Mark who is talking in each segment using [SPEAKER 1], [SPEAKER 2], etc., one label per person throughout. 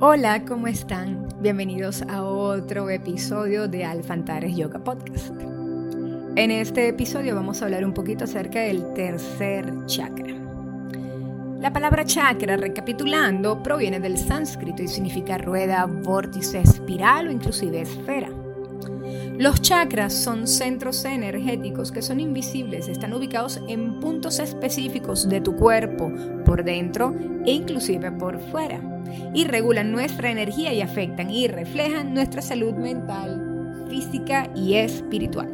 [SPEAKER 1] Hola, ¿cómo están? Bienvenidos a otro episodio de Alfantares Yoga Podcast. En este episodio vamos a hablar un poquito acerca del tercer chakra. La palabra chakra, recapitulando, proviene del sánscrito y significa rueda, vórtice, espiral o inclusive esfera. Los chakras son centros energéticos que son invisibles, están ubicados en puntos específicos de tu cuerpo, por dentro e inclusive por fuera y regulan nuestra energía y afectan y reflejan nuestra salud mental, física y espiritual.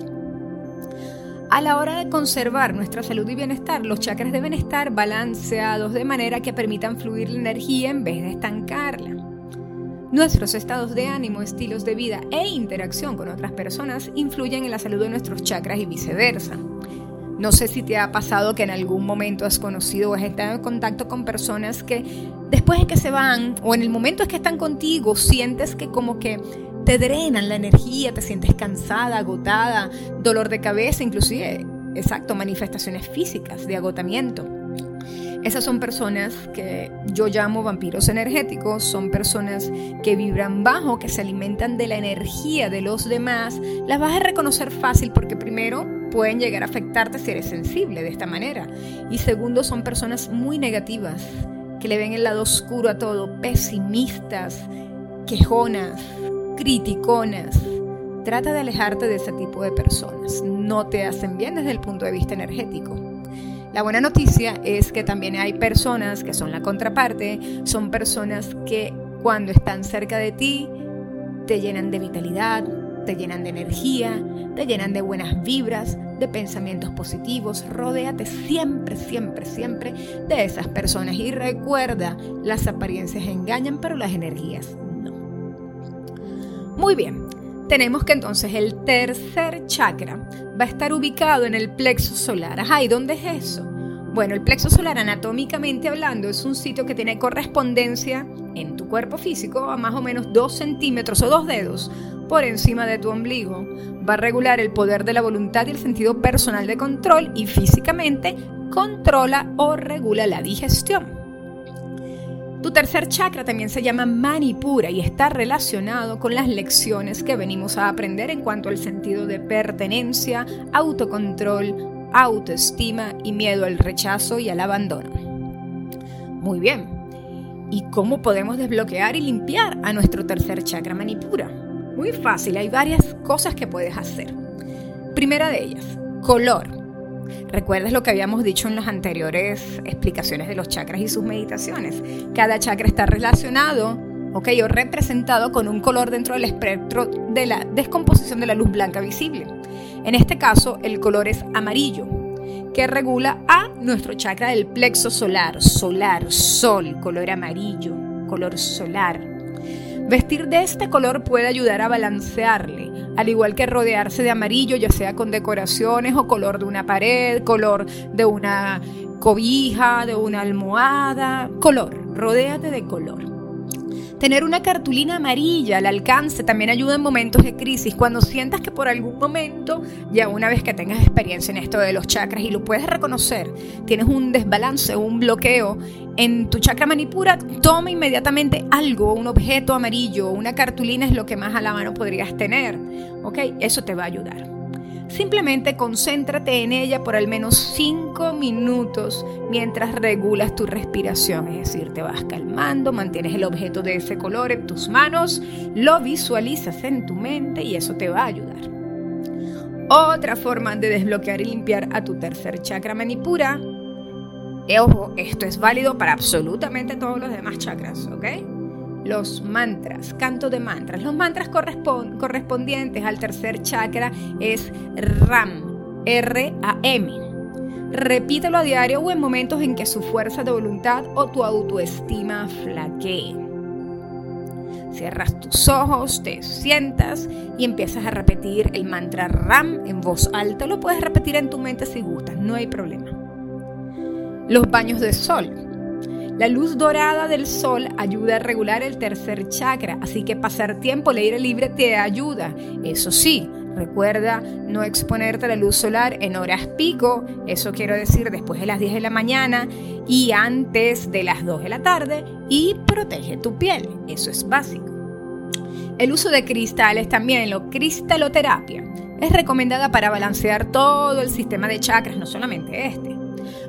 [SPEAKER 1] A la hora de conservar nuestra salud y bienestar, los chakras deben estar balanceados de manera que permitan fluir la energía en vez de estancarla. Nuestros estados de ánimo, estilos de vida e interacción con otras personas influyen en la salud de nuestros chakras y viceversa. No sé si te ha pasado que en algún momento has conocido o has estado en contacto con personas que después de que se van o en el momento en que están contigo sientes que como que te drenan la energía, te sientes cansada, agotada, dolor de cabeza, inclusive, exacto, manifestaciones físicas de agotamiento. Esas son personas que yo llamo vampiros energéticos, son personas que vibran bajo, que se alimentan de la energía de los demás. Las vas a reconocer fácil porque primero pueden llegar a afectarte si eres sensible de esta manera. Y segundo, son personas muy negativas, que le ven el lado oscuro a todo, pesimistas, quejonas, criticonas. Trata de alejarte de ese tipo de personas. No te hacen bien desde el punto de vista energético. La buena noticia es que también hay personas que son la contraparte, son personas que cuando están cerca de ti te llenan de vitalidad, te llenan de energía, te llenan de buenas vibras, de pensamientos positivos. Rodéate siempre, siempre, siempre de esas personas. Y recuerda, las apariencias engañan, pero las energías no. Muy bien, tenemos que entonces el tercer chakra va a estar ubicado en el plexo solar. Ajá, ¿y dónde es eso? Bueno, el plexo solar anatómicamente hablando es un sitio que tiene correspondencia en tu cuerpo físico a más o menos 2 centímetros o 2 dedos por encima de tu ombligo. Va a regular el poder de la voluntad y el sentido personal de control y físicamente controla o regula la digestión. Tu tercer chakra también se llama Manipura y está relacionado con las lecciones que venimos a aprender en cuanto al sentido de pertenencia, autocontrol, autoestima y miedo al rechazo y al abandono. Muy bien. ¿Y cómo podemos desbloquear y limpiar a nuestro tercer chakra manipura? Muy fácil, hay varias cosas que puedes hacer. Primera de ellas, color. ¿Recuerdas lo que habíamos dicho en las anteriores explicaciones de los chakras y sus meditaciones? Cada chakra está relacionado, ok, o representado con un color dentro del espectro de la descomposición de la luz blanca visible. En este caso, el color es amarillo, que regula a nuestro chakra del plexo solar, solar, sol, color amarillo, color solar. Vestir de este color puede ayudar a balancearle, al igual que rodearse de amarillo, ya sea con decoraciones o color de una pared, color de una cobija, de una almohada, color, rodéate de color. Tener una cartulina amarilla al alcance también ayuda en momentos de crisis, cuando sientas que por algún momento, ya una vez que tengas experiencia en esto de los chakras y lo puedes reconocer, tienes un desbalance, un bloqueo en tu chakra manipura, toma inmediatamente algo, un objeto amarillo, una cartulina es lo que más a la mano podrías tener, ¿ok? Eso te va a ayudar. Simplemente concéntrate en ella por al menos 5 minutos mientras regulas tu respiración, es decir, te vas calmando, mantienes el objeto de ese color en tus manos, lo visualizas en tu mente y eso te va a ayudar. Otra forma de desbloquear y limpiar a tu tercer chakra manipura. Eh, ojo, esto es válido para absolutamente todos los demás chakras, ¿ok? Los mantras, canto de mantras. Los mantras correspondientes al tercer chakra es RAM, R-A-M. Repítelo a diario o en momentos en que su fuerza de voluntad o tu autoestima flaquee. Cierras tus ojos, te sientas y empiezas a repetir el mantra RAM en voz alta. Lo puedes repetir en tu mente si gustas, no hay problema. Los baños de sol. La luz dorada del sol ayuda a regular el tercer chakra, así que pasar tiempo al aire libre te ayuda. Eso sí, Recuerda no exponerte a la luz solar en horas pico, eso quiero decir después de las 10 de la mañana y antes de las 2 de la tarde, y protege tu piel, eso es básico. El uso de cristales también, la cristaloterapia, es recomendada para balancear todo el sistema de chakras, no solamente este.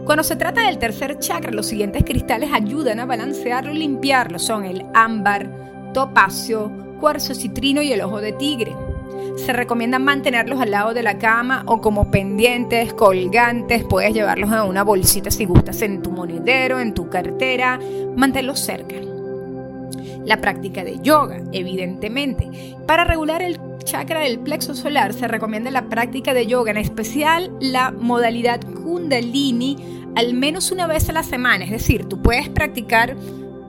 [SPEAKER 1] Cuando se trata del tercer chakra, los siguientes cristales ayudan a balancearlo y limpiarlo. Son el ámbar, topacio, cuarzo citrino y el ojo de tigre. Se recomienda mantenerlos al lado de la cama o como pendientes, colgantes. Puedes llevarlos en una bolsita si gustas en tu monedero, en tu cartera. Manténlos cerca. La práctica de yoga, evidentemente. Para regular el chakra del plexo solar se recomienda la práctica de yoga, en especial la modalidad kundalini, al menos una vez a la semana. Es decir, tú puedes practicar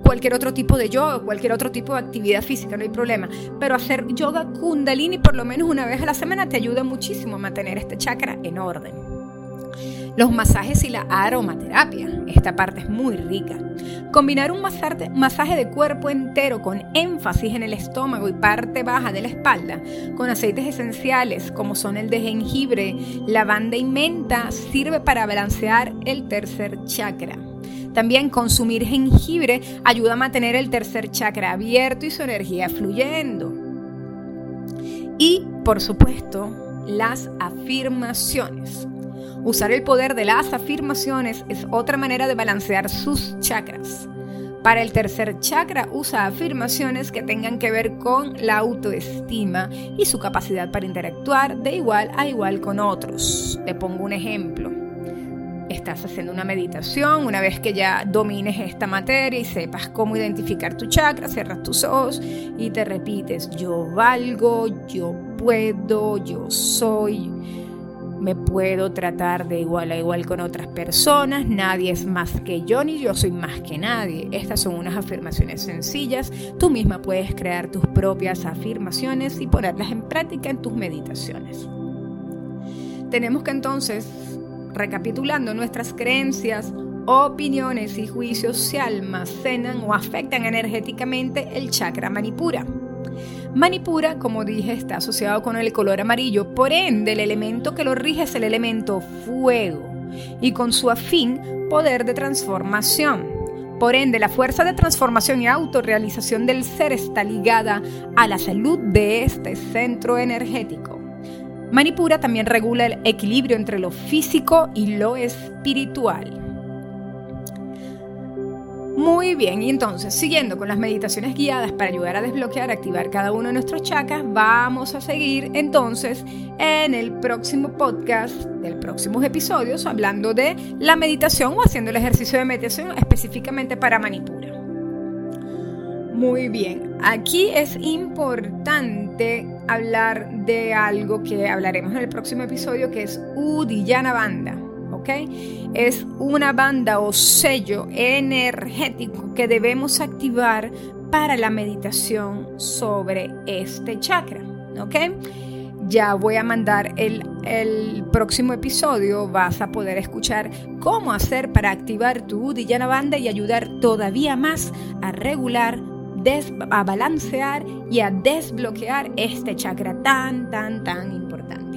[SPEAKER 1] cualquier otro tipo de yoga, cualquier otro tipo de actividad física, no hay problema. Pero hacer yoga kundalini por lo menos una vez a la semana te ayuda muchísimo a mantener este chakra en orden. Los masajes y la aromaterapia, esta parte es muy rica. Combinar un masaje de cuerpo entero con énfasis en el estómago y parte baja de la espalda, con aceites esenciales como son el de jengibre, lavanda y menta, sirve para balancear el tercer chakra. También consumir jengibre ayuda a mantener el tercer chakra abierto y su energía fluyendo. Y, por supuesto, las afirmaciones. Usar el poder de las afirmaciones es otra manera de balancear sus chakras. Para el tercer chakra usa afirmaciones que tengan que ver con la autoestima y su capacidad para interactuar de igual a igual con otros. Te pongo un ejemplo estás haciendo una meditación, una vez que ya domines esta materia y sepas cómo identificar tu chakra, cierras tus ojos y te repites, yo valgo, yo puedo, yo soy, me puedo tratar de igual a igual con otras personas, nadie es más que yo ni yo soy más que nadie. Estas son unas afirmaciones sencillas, tú misma puedes crear tus propias afirmaciones y ponerlas en práctica en tus meditaciones. Tenemos que entonces Recapitulando, nuestras creencias, opiniones y juicios se almacenan o afectan energéticamente el chakra manipura. Manipura, como dije, está asociado con el color amarillo, por ende el elemento que lo rige es el elemento fuego y con su afín poder de transformación. Por ende, la fuerza de transformación y autorrealización del ser está ligada a la salud de este centro energético. Manipura también regula el equilibrio entre lo físico y lo espiritual. Muy bien, y entonces, siguiendo con las meditaciones guiadas para ayudar a desbloquear, activar cada uno de nuestros chakras, vamos a seguir entonces en el próximo podcast, del próximos episodios, hablando de la meditación o haciendo el ejercicio de meditación específicamente para Manipura. Muy bien, aquí es importante hablar de algo que hablaremos en el próximo episodio, que es Udiyana Banda. Es una banda o sello energético que debemos activar para la meditación sobre este chakra. Ya voy a mandar el, el próximo episodio, vas a poder escuchar cómo hacer para activar tu Udiyana Banda y ayudar todavía más a regular a balancear y a desbloquear este chakra tan, tan, tan importante.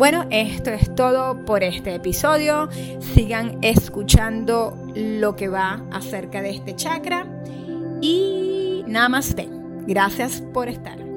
[SPEAKER 1] Bueno, esto es todo por este episodio. Sigan escuchando lo que va acerca de este chakra y namaste. Gracias por estar.